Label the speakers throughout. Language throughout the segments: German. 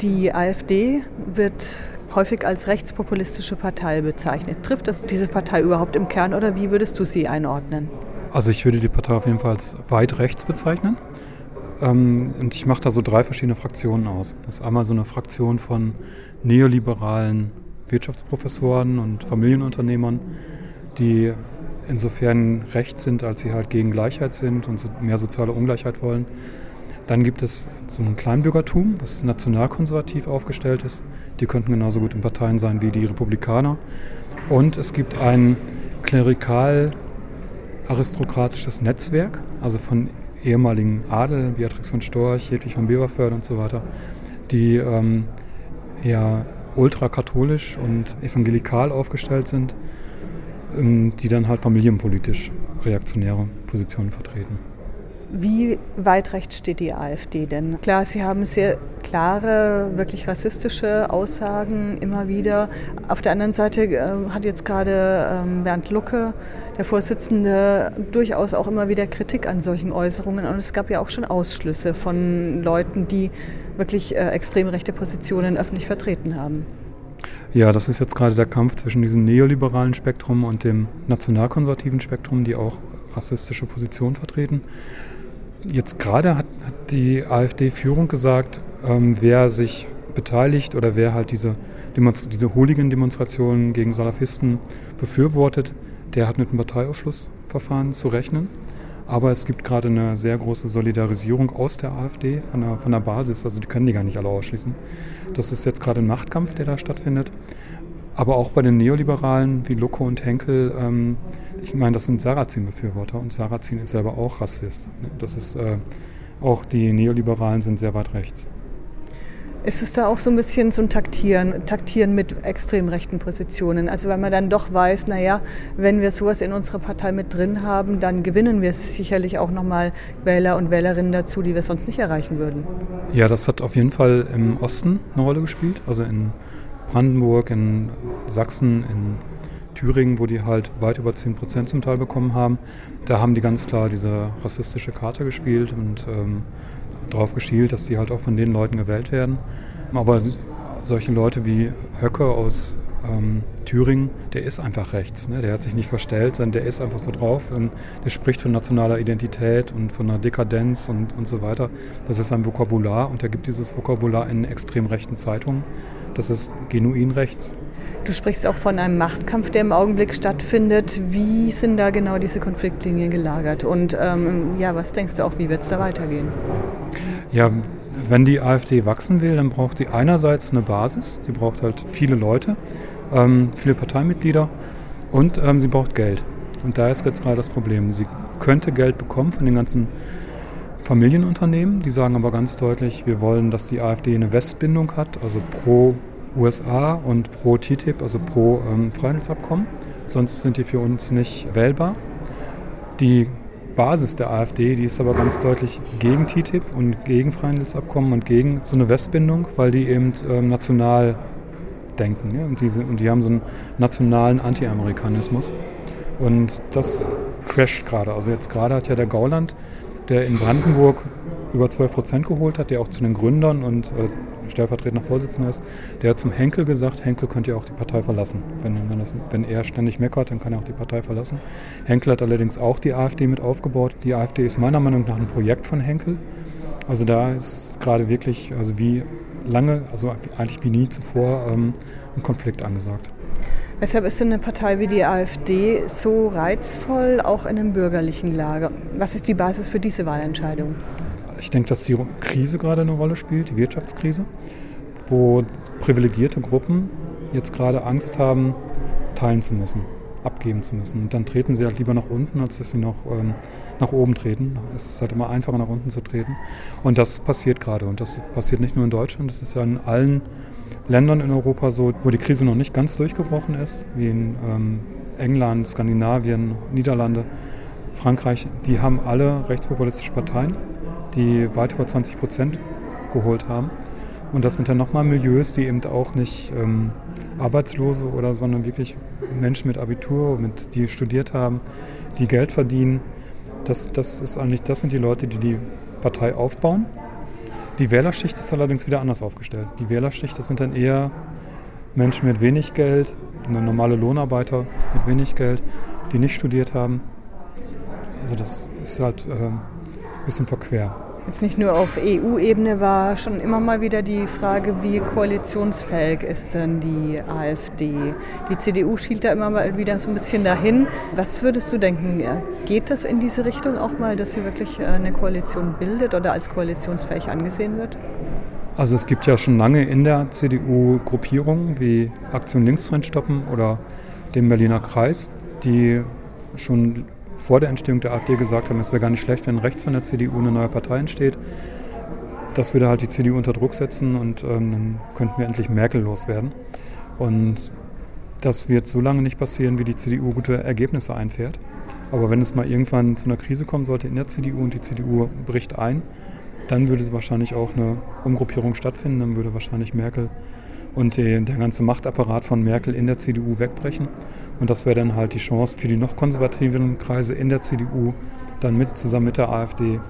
Speaker 1: Die AfD wird häufig als rechtspopulistische Partei bezeichnet. Trifft das diese Partei überhaupt im Kern oder wie würdest du sie einordnen?
Speaker 2: Also ich würde die Partei auf jeden Fall als weit rechts bezeichnen. Ähm, und ich mache da so drei verschiedene Fraktionen aus. Das ist einmal so eine Fraktion von neoliberalen Wirtschaftsprofessoren und Familienunternehmern, die insofern rechts sind, als sie halt gegen Gleichheit sind und mehr soziale Ungleichheit wollen. Dann gibt es so ein Kleinbürgertum, was nationalkonservativ aufgestellt ist. Die könnten genauso gut in Parteien sein wie die Republikaner. Und es gibt ein klerikal-aristokratisches Netzwerk, also von ehemaligen Adel, Beatrix von Storch, Hedwig von Beverförde und so weiter, die ähm, ja ultrakatholisch und evangelikal aufgestellt sind, ähm, die dann halt familienpolitisch reaktionäre Positionen vertreten.
Speaker 1: Wie weit rechts steht die AfD denn? Klar, Sie haben sehr klare, wirklich rassistische Aussagen immer wieder. Auf der anderen Seite äh, hat jetzt gerade ähm, Bernd Lucke, der Vorsitzende, durchaus auch immer wieder Kritik an solchen Äußerungen. Und es gab ja auch schon Ausschlüsse von Leuten, die wirklich äh, extrem rechte Positionen öffentlich vertreten haben.
Speaker 2: Ja, das ist jetzt gerade der Kampf zwischen diesem neoliberalen Spektrum und dem nationalkonservativen Spektrum, die auch rassistische Positionen vertreten. Jetzt gerade hat, hat die AfD-Führung gesagt, ähm, wer sich beteiligt oder wer halt diese, Demonst diese Hooligan-Demonstrationen gegen Salafisten befürwortet, der hat mit einem Parteiausschlussverfahren zu rechnen. Aber es gibt gerade eine sehr große Solidarisierung aus der AfD, von der, von der Basis. Also die können die gar nicht alle ausschließen. Das ist jetzt gerade ein Machtkampf, der da stattfindet. Aber auch bei den Neoliberalen wie Lucke und Henkel ähm, ich meine, das sind Sarrazin-Befürworter und Sarrazin ist selber auch Rassist. Das ist äh, auch die Neoliberalen sind sehr weit rechts.
Speaker 1: Ist es da auch so ein bisschen so ein Taktieren, Taktieren mit extrem rechten Positionen? Also weil man dann doch weiß, naja, wenn wir sowas in unserer Partei mit drin haben, dann gewinnen wir sicherlich auch nochmal Wähler und Wählerinnen dazu, die wir sonst nicht erreichen würden.
Speaker 2: Ja, das hat auf jeden Fall im Osten eine Rolle gespielt, also in Brandenburg, in Sachsen, in Thüringen, wo die halt weit über 10 Prozent zum Teil bekommen haben, da haben die ganz klar diese rassistische Karte gespielt und ähm, darauf geschielt, dass sie halt auch von den Leuten gewählt werden. Aber solche Leute wie Höcke aus ähm, Thüringen, der ist einfach rechts. Ne? Der hat sich nicht verstellt, sondern der ist einfach so drauf. Und der spricht von nationaler Identität und von einer Dekadenz und, und so weiter. Das ist sein Vokabular und er gibt dieses Vokabular in extrem rechten Zeitungen. Das ist genuin rechts.
Speaker 1: Du sprichst auch von einem Machtkampf, der im Augenblick stattfindet. Wie sind da genau diese Konfliktlinien gelagert? Und ähm, ja, was denkst du auch, wie wird es da weitergehen?
Speaker 2: Ja, wenn die AfD wachsen will, dann braucht sie einerseits eine Basis. Sie braucht halt viele Leute, ähm, viele Parteimitglieder und ähm, sie braucht Geld. Und da ist jetzt gerade das Problem. Sie könnte Geld bekommen von den ganzen Familienunternehmen. Die sagen aber ganz deutlich, wir wollen, dass die AfD eine Westbindung hat, also pro USA und pro TTIP, also pro ähm, Freihandelsabkommen. Sonst sind die für uns nicht wählbar. Die Basis der AfD, die ist aber ganz deutlich gegen TTIP und gegen Freihandelsabkommen und gegen so eine Westbindung, weil die eben ähm, national denken. Ja? Und, diese, und die haben so einen nationalen Anti-Amerikanismus. Und das crasht gerade. Also jetzt gerade hat ja der Gauland, der in Brandenburg über 12 Prozent geholt hat, der auch zu den Gründern und äh, stellvertretender Vorsitzender ist, der hat zum Henkel gesagt, Henkel könnte ja auch die Partei verlassen. Wenn, wenn, das, wenn, er ständig meckert, dann kann er auch die Partei verlassen. Henkel hat allerdings auch die AfD mit aufgebaut. Die AfD ist meiner Meinung nach ein Projekt von Henkel. Also da ist gerade wirklich, also wie lange, also eigentlich wie nie zuvor, ähm, ein Konflikt angesagt.
Speaker 1: Weshalb ist denn eine Partei wie die AfD so reizvoll, auch in einem bürgerlichen Lager? Was ist die Basis für diese Wahlentscheidung?
Speaker 2: Ich denke, dass die Krise gerade eine Rolle spielt, die Wirtschaftskrise, wo privilegierte Gruppen jetzt gerade Angst haben, teilen zu müssen, abgeben zu müssen. Und dann treten sie halt lieber nach unten, als dass sie noch ähm, nach oben treten. Es ist halt immer einfacher, nach unten zu treten. Und das passiert gerade. Und das passiert nicht nur in Deutschland, das ist ja in allen Ländern in Europa so, wo die Krise noch nicht ganz durchgebrochen ist, wie in ähm, England, Skandinavien, Niederlande, Frankreich. Die haben alle rechtspopulistische Parteien die weit über 20 Prozent geholt haben. Und das sind dann nochmal Milieus, die eben auch nicht ähm, Arbeitslose oder, sondern wirklich Menschen mit Abitur, mit, die studiert haben, die Geld verdienen. Das, das, ist eigentlich, das sind die Leute, die die Partei aufbauen. Die Wählerschicht ist allerdings wieder anders aufgestellt. Die Wählerschicht, das sind dann eher Menschen mit wenig Geld, normale Lohnarbeiter mit wenig Geld, die nicht studiert haben. Also das ist halt äh, ein bisschen verquer.
Speaker 1: Jetzt nicht nur auf EU-Ebene war schon immer mal wieder die Frage, wie koalitionsfähig ist denn die AfD? Die CDU schielt da immer mal wieder so ein bisschen dahin. Was würdest du denken? Geht das in diese Richtung auch mal, dass sie wirklich äh, eine Koalition bildet oder als koalitionsfähig angesehen wird?
Speaker 2: Also es gibt ja schon lange in der CDU Gruppierungen wie Aktion Linkstrend stoppen oder dem Berliner Kreis, die schon vor der Entstehung der AfD gesagt haben, es wäre gar nicht schlecht, wenn rechts von der CDU eine neue Partei entsteht. Das würde halt die CDU unter Druck setzen und ähm, dann könnten wir endlich Merkel loswerden. Und das wird so lange nicht passieren, wie die CDU gute Ergebnisse einfährt. Aber wenn es mal irgendwann zu einer Krise kommen sollte in der CDU und die CDU bricht ein, dann würde wahrscheinlich auch eine Umgruppierung stattfinden. Dann würde wahrscheinlich Merkel und der ganze Machtapparat von Merkel in der CDU wegbrechen. Und das wäre dann halt die Chance für die noch konservativeren Kreise in der CDU, dann mit zusammen mit der AfD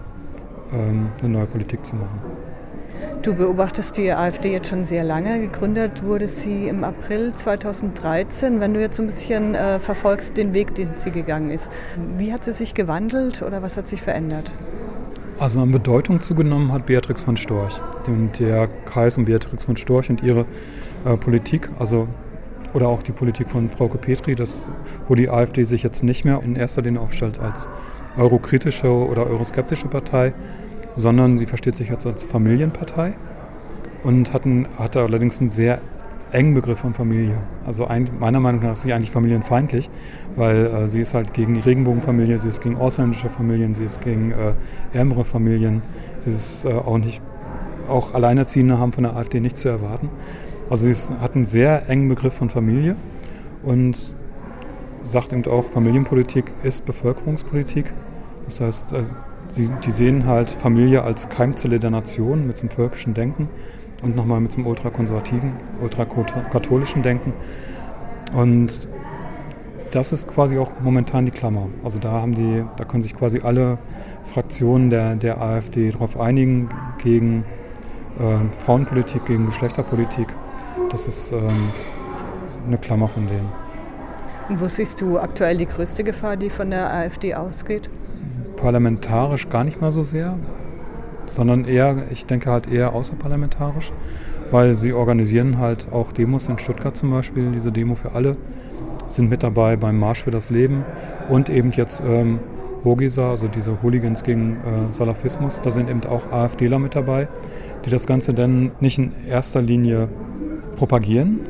Speaker 2: ähm, eine neue Politik zu machen.
Speaker 1: Du beobachtest die AfD jetzt schon sehr lange. Gegründet wurde sie im April 2013. Wenn du jetzt so ein bisschen äh, verfolgst den Weg, den sie gegangen ist, wie hat sie sich gewandelt oder was hat sich verändert?
Speaker 2: Also an Bedeutung zugenommen hat Beatrix von Storch. Und der Kreis um Beatrix von Storch und ihre äh, Politik, also oder auch die Politik von Frauke Petri, das, wo die AfD sich jetzt nicht mehr in erster Linie aufstellt als eurokritische oder euroskeptische Partei, sondern sie versteht sich jetzt als Familienpartei und hat, ein, hat allerdings einen sehr engen Begriff von Familie. Also ein, meiner Meinung nach ist sie eigentlich familienfeindlich, weil äh, sie ist halt gegen die Regenbogenfamilie, sie ist gegen ausländische Familien, sie ist gegen äh, ärmere Familien, sie ist äh, auch nicht, auch Alleinerziehende haben von der AfD nichts zu erwarten. Also sie ist, hat einen sehr engen Begriff von Familie und sagt eben auch, Familienpolitik ist Bevölkerungspolitik. Das heißt, äh, sie, die sehen halt Familie als Keimzelle der Nation mit zum völkischen Denken und nochmal mit zum ultrakonservativen, ultrakatholischen Denken. Und das ist quasi auch momentan die Klammer. Also da haben die, da können sich quasi alle Fraktionen der, der AfD darauf einigen gegen äh, Frauenpolitik, gegen Geschlechterpolitik. Das ist ähm, eine Klammer von denen.
Speaker 1: Und wo siehst du aktuell die größte Gefahr, die von der AfD ausgeht?
Speaker 2: Parlamentarisch gar nicht mal so sehr sondern eher, ich denke halt eher außerparlamentarisch, weil sie organisieren halt auch Demos in Stuttgart zum Beispiel, diese Demo für alle, sind mit dabei beim Marsch für das Leben und eben jetzt ähm, Hogisa, also diese Hooligans gegen äh, Salafismus, da sind eben auch AfDler mit dabei, die das Ganze dann nicht in erster Linie propagieren,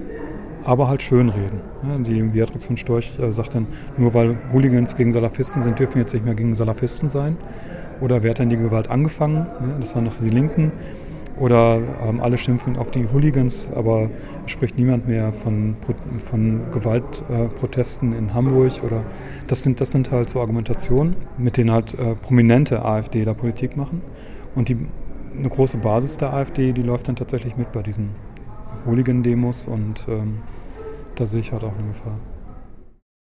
Speaker 2: aber halt schönreden. Die Beatrix von Storch äh, sagt dann, nur weil Hooligans gegen Salafisten sind, dürfen jetzt nicht mehr gegen Salafisten sein. Oder wer hat denn die Gewalt angefangen? Das waren noch die Linken. Oder ähm, alle schimpfen auf die Hooligans, aber spricht niemand mehr von, von Gewaltprotesten äh, in Hamburg. Oder das sind, das sind halt so Argumentationen, mit denen halt äh, prominente AfD da Politik machen. Und die, eine große Basis der AfD, die läuft dann tatsächlich mit bei diesen Hooligan-Demos und ähm, da sehe ich halt auch eine Gefahr.